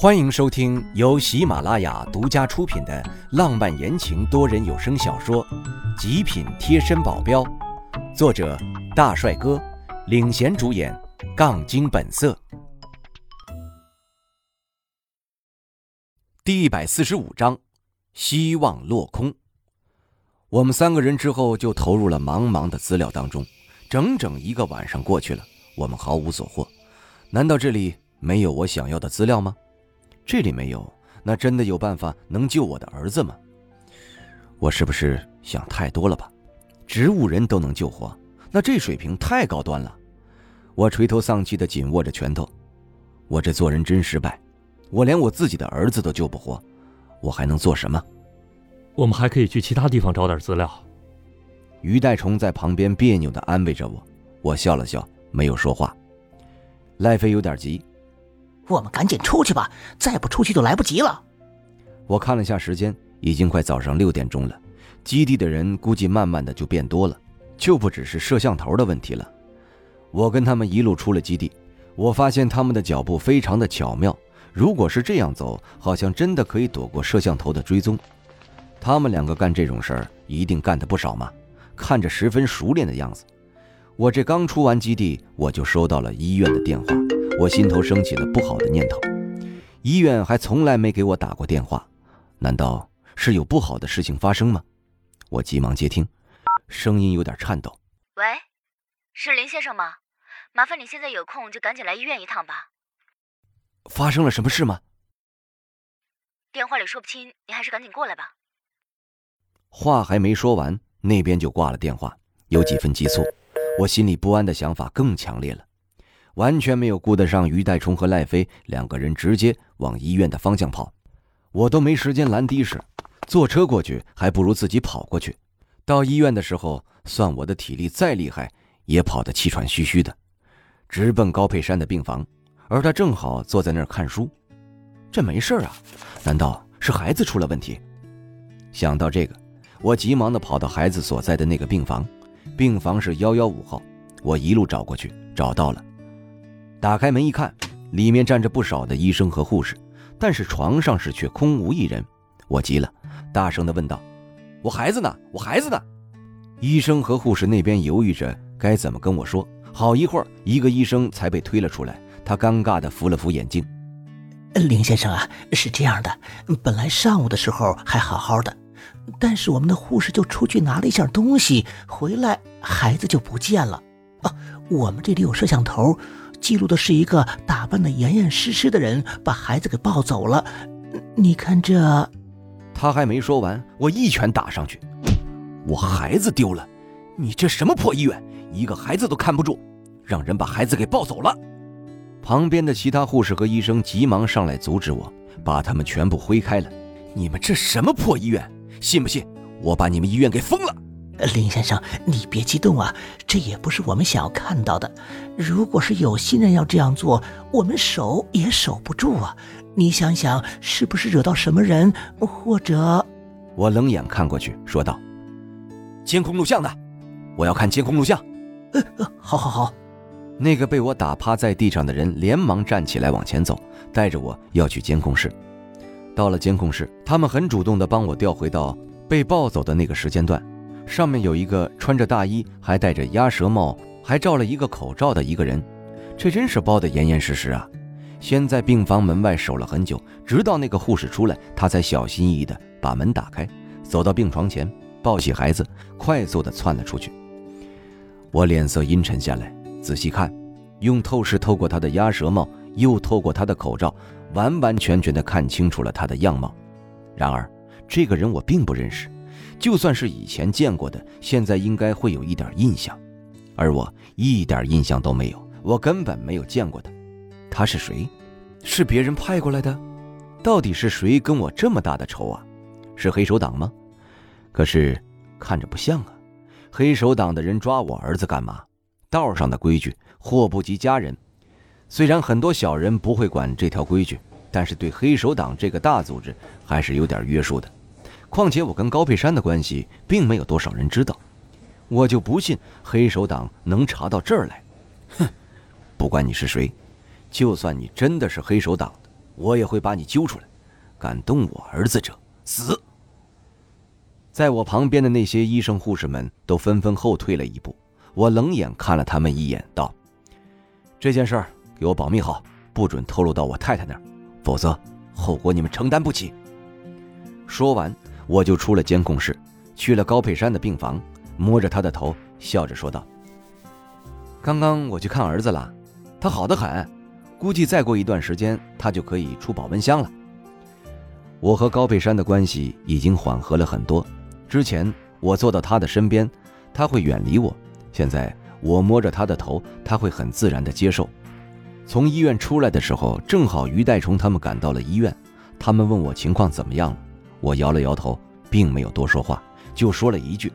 欢迎收听由喜马拉雅独家出品的浪漫言情多人有声小说《极品贴身保镖》，作者大帅哥领衔主演，杠精本色。第一百四十五章，希望落空。我们三个人之后就投入了茫茫的资料当中，整整一个晚上过去了，我们毫无所获。难道这里没有我想要的资料吗？这里没有，那真的有办法能救我的儿子吗？我是不是想太多了吧？植物人都能救活，那这水平太高端了。我垂头丧气的紧握着拳头，我这做人真失败，我连我自己的儿子都救不活，我还能做什么？我们还可以去其他地方找点资料。于代虫在旁边别扭的安慰着我，我笑了笑，没有说话。赖飞有点急。我们赶紧出去吧，再不出去就来不及了。我看了下时间，已经快早上六点钟了。基地的人估计慢慢的就变多了，就不只是摄像头的问题了。我跟他们一路出了基地，我发现他们的脚步非常的巧妙。如果是这样走，好像真的可以躲过摄像头的追踪。他们两个干这种事儿，一定干的不少嘛，看着十分熟练的样子。我这刚出完基地，我就收到了医院的电话。我心头升起了不好的念头，医院还从来没给我打过电话，难道是有不好的事情发生吗？我急忙接听，声音有点颤抖：“喂，是林先生吗？麻烦你现在有空就赶紧来医院一趟吧。”发生了什么事吗？电话里说不清，你还是赶紧过来吧。话还没说完，那边就挂了电话，有几分急促，我心里不安的想法更强烈了。完全没有顾得上于代冲和赖飞两个人，直接往医院的方向跑。我都没时间拦的士，坐车过去还不如自己跑过去。到医院的时候，算我的体力再厉害，也跑得气喘吁吁的，直奔高佩珊的病房。而他正好坐在那儿看书。这没事啊？难道是孩子出了问题？想到这个，我急忙的跑到孩子所在的那个病房。病房是幺幺五号，我一路找过去，找到了。打开门一看，里面站着不少的医生和护士，但是床上是却空无一人。我急了，大声地问道：“我孩子呢？我孩子呢？”医生和护士那边犹豫着该怎么跟我说。好一会儿，一个医生才被推了出来，他尴尬地扶了扶眼镜：“林先生啊，是这样的，本来上午的时候还好好的，但是我们的护士就出去拿了一件东西回来，孩子就不见了。啊，我们这里有摄像头。”记录的是一个打扮的严严实实的人把孩子给抱走了，你看这……他还没说完，我一拳打上去。我孩子丢了，你这什么破医院，一个孩子都看不住，让人把孩子给抱走了。旁边的其他护士和医生急忙上来阻止我，把他们全部挥开了。你们这什么破医院？信不信我把你们医院给封了？林先生，你别激动啊，这也不是我们想要看到的。如果是有心人要这样做，我们守也守不住啊。你想想，是不是惹到什么人，或者……我冷眼看过去，说道：“监控录像呢？我要看监控录像。”呃，好，好，好。那个被我打趴在地上的人连忙站起来往前走，带着我要去监控室。到了监控室，他们很主动地帮我调回到被抱走的那个时间段。上面有一个穿着大衣，还戴着鸭舌帽，还罩了一个口罩的一个人，这真是包得严严实实啊！先在病房门外守了很久，直到那个护士出来，他才小心翼翼地把门打开，走到病床前，抱起孩子，快速地窜了出去。我脸色阴沉下来，仔细看，用透视透过他的鸭舌帽，又透过他的口罩，完完全全地看清楚了他的样貌。然而，这个人我并不认识。就算是以前见过的，现在应该会有一点印象，而我一点印象都没有，我根本没有见过他。他是谁？是别人派过来的？到底是谁跟我这么大的仇啊？是黑手党吗？可是看着不像啊！黑手党的人抓我儿子干嘛？道上的规矩，祸不及家人。虽然很多小人不会管这条规矩，但是对黑手党这个大组织还是有点约束的。况且我跟高佩珊的关系并没有多少人知道，我就不信黑手党能查到这儿来。哼，不管你是谁，就算你真的是黑手党的，我也会把你揪出来。敢动我儿子者，死！在我旁边的那些医生护士们都纷纷后退了一步。我冷眼看了他们一眼，道：“这件事儿给我保密好，不准透露到我太太那儿，否则后果你们承担不起。”说完，我就出了监控室，去了高佩山的病房，摸着他的头，笑着说道：“刚刚我去看儿子了，他好得很，估计再过一段时间他就可以出保温箱了。”我和高佩山的关系已经缓和了很多。之前我坐到他的身边，他会远离我；现在我摸着他的头，他会很自然地接受。从医院出来的时候，正好于代虫他们赶到了医院，他们问我情况怎么样了，我摇了摇头，并没有多说话，就说了一句：“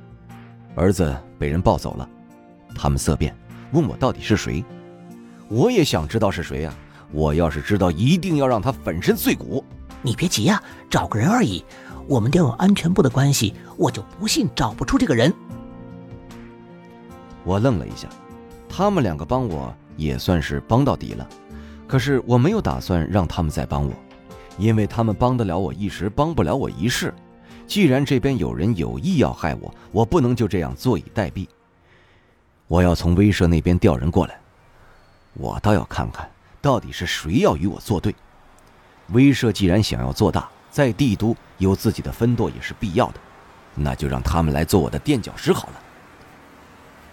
儿子被人抱走了。”他们色变，问我到底是谁。我也想知道是谁呀！我要是知道，一定要让他粉身碎骨。你别急呀，找个人而已。我们调用安全部的关系，我就不信找不出这个人。我愣了一下，他们两个帮我也算是帮到底了，可是我没有打算让他们再帮我，因为他们帮得了我一时，帮不了我一世。既然这边有人有意要害我，我不能就这样坐以待毙。我要从威慑那边调人过来，我倒要看看到底是谁要与我作对。威慑既然想要做大，在帝都有自己的分舵也是必要的，那就让他们来做我的垫脚石好了。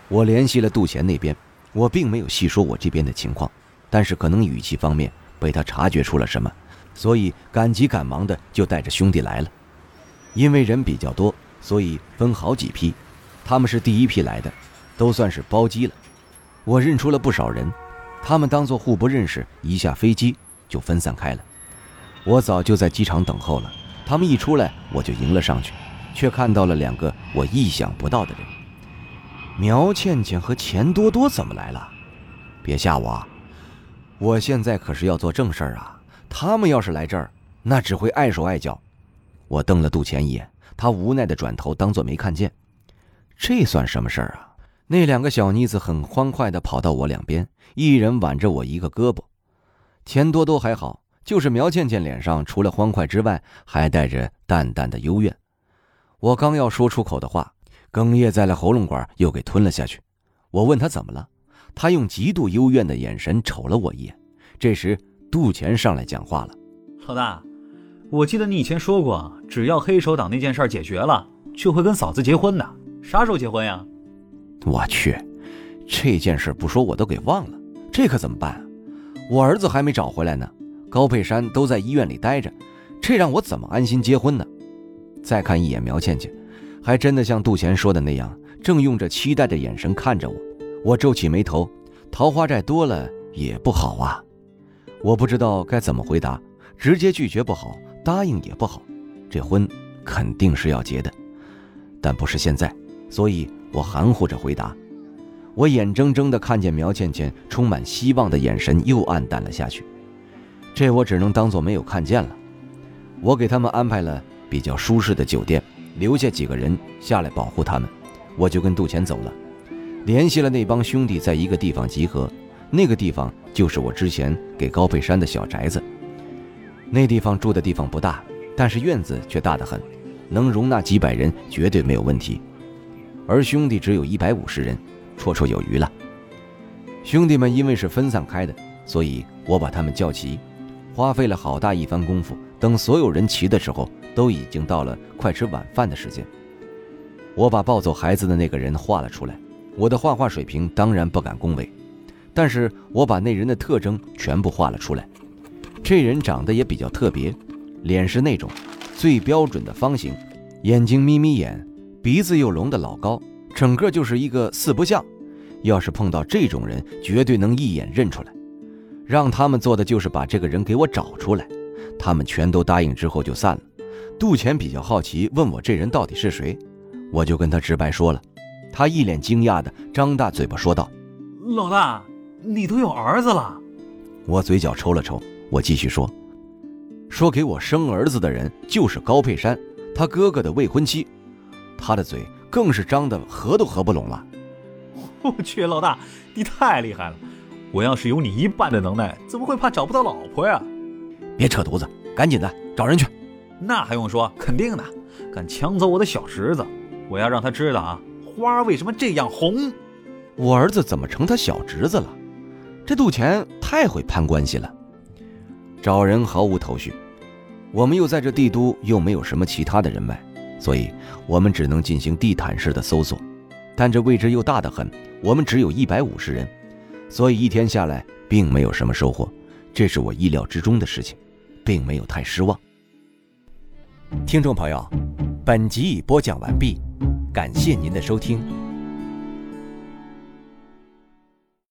我联系了杜贤那边，我并没有细说我这边的情况，但是可能语气方面被他察觉出了什么，所以赶急赶忙的就带着兄弟来了。因为人比较多，所以分好几批，他们是第一批来的，都算是包机了。我认出了不少人，他们当做互不认识，一下飞机就分散开了。我早就在机场等候了，他们一出来我就迎了上去，却看到了两个我意想不到的人。苗倩倩和钱多多怎么来了？别吓我！我现在可是要做正事儿啊！他们要是来这儿，那只会碍手碍脚。我瞪了杜钱一眼，他无奈的转头当做没看见。这算什么事儿啊？那两个小妮子很欢快的跑到我两边，一人挽着我一个胳膊。钱多多还好。就是苗倩倩脸上除了欢快之外，还带着淡淡的幽怨。我刚要说出口的话，哽咽在了喉咙管，又给吞了下去。我问他怎么了，他用极度幽怨的眼神瞅了我一眼。这时，杜钱上来讲话了：“老大，我记得你以前说过，只要黑手党那件事解决了，就会跟嫂子结婚的。啥时候结婚呀？”我去，这件事不说我都给忘了，这可怎么办？我儿子还没找回来呢。高佩山都在医院里待着，这让我怎么安心结婚呢？再看一眼苗倩倩，还真的像杜钱说的那样，正用着期待的眼神看着我。我皱起眉头，桃花债多了也不好啊。我不知道该怎么回答，直接拒绝不好，答应也不好。这婚肯定是要结的，但不是现在，所以我含糊着回答。我眼睁睁地看见苗倩倩充满希望的眼神又暗淡了下去。这我只能当做没有看见了。我给他们安排了比较舒适的酒店，留下几个人下来保护他们。我就跟杜钱走了，联系了那帮兄弟，在一个地方集合。那个地方就是我之前给高佩山的小宅子。那地方住的地方不大，但是院子却大得很，能容纳几百人，绝对没有问题。而兄弟只有一百五十人，绰绰有余了。兄弟们因为是分散开的，所以我把他们叫齐。花费了好大一番功夫，等所有人齐的时候，都已经到了快吃晚饭的时间。我把抱走孩子的那个人画了出来，我的画画水平当然不敢恭维，但是我把那人的特征全部画了出来。这人长得也比较特别，脸是那种最标准的方形，眼睛眯眯眼，鼻子又隆得老高，整个就是一个四不像。要是碰到这种人，绝对能一眼认出来。让他们做的就是把这个人给我找出来，他们全都答应之后就散了。杜钱比较好奇，问我这人到底是谁，我就跟他直白说了。他一脸惊讶的张大嘴巴说道：“老大，你都有儿子了？”我嘴角抽了抽，我继续说：“说给我生儿子的人就是高佩山，他哥哥的未婚妻。”他的嘴更是张的合都合不拢了。我去，老大，你太厉害了！我要是有你一半的能耐，怎么会怕找不到老婆呀？别扯犊子，赶紧的找人去。那还用说，肯定的。敢抢走我的小侄子，我要让他知道啊，花为什么这样红。我儿子怎么成他小侄子了？这杜钱太会攀关系了。找人毫无头绪，我们又在这帝都又没有什么其他的人脉，所以我们只能进行地毯式的搜索。但这位置又大得很，我们只有一百五十人，所以一天下来并没有什么收获。这是我意料之中的事情，并没有太失望。听众朋友，本集已播讲完毕，感谢您的收听。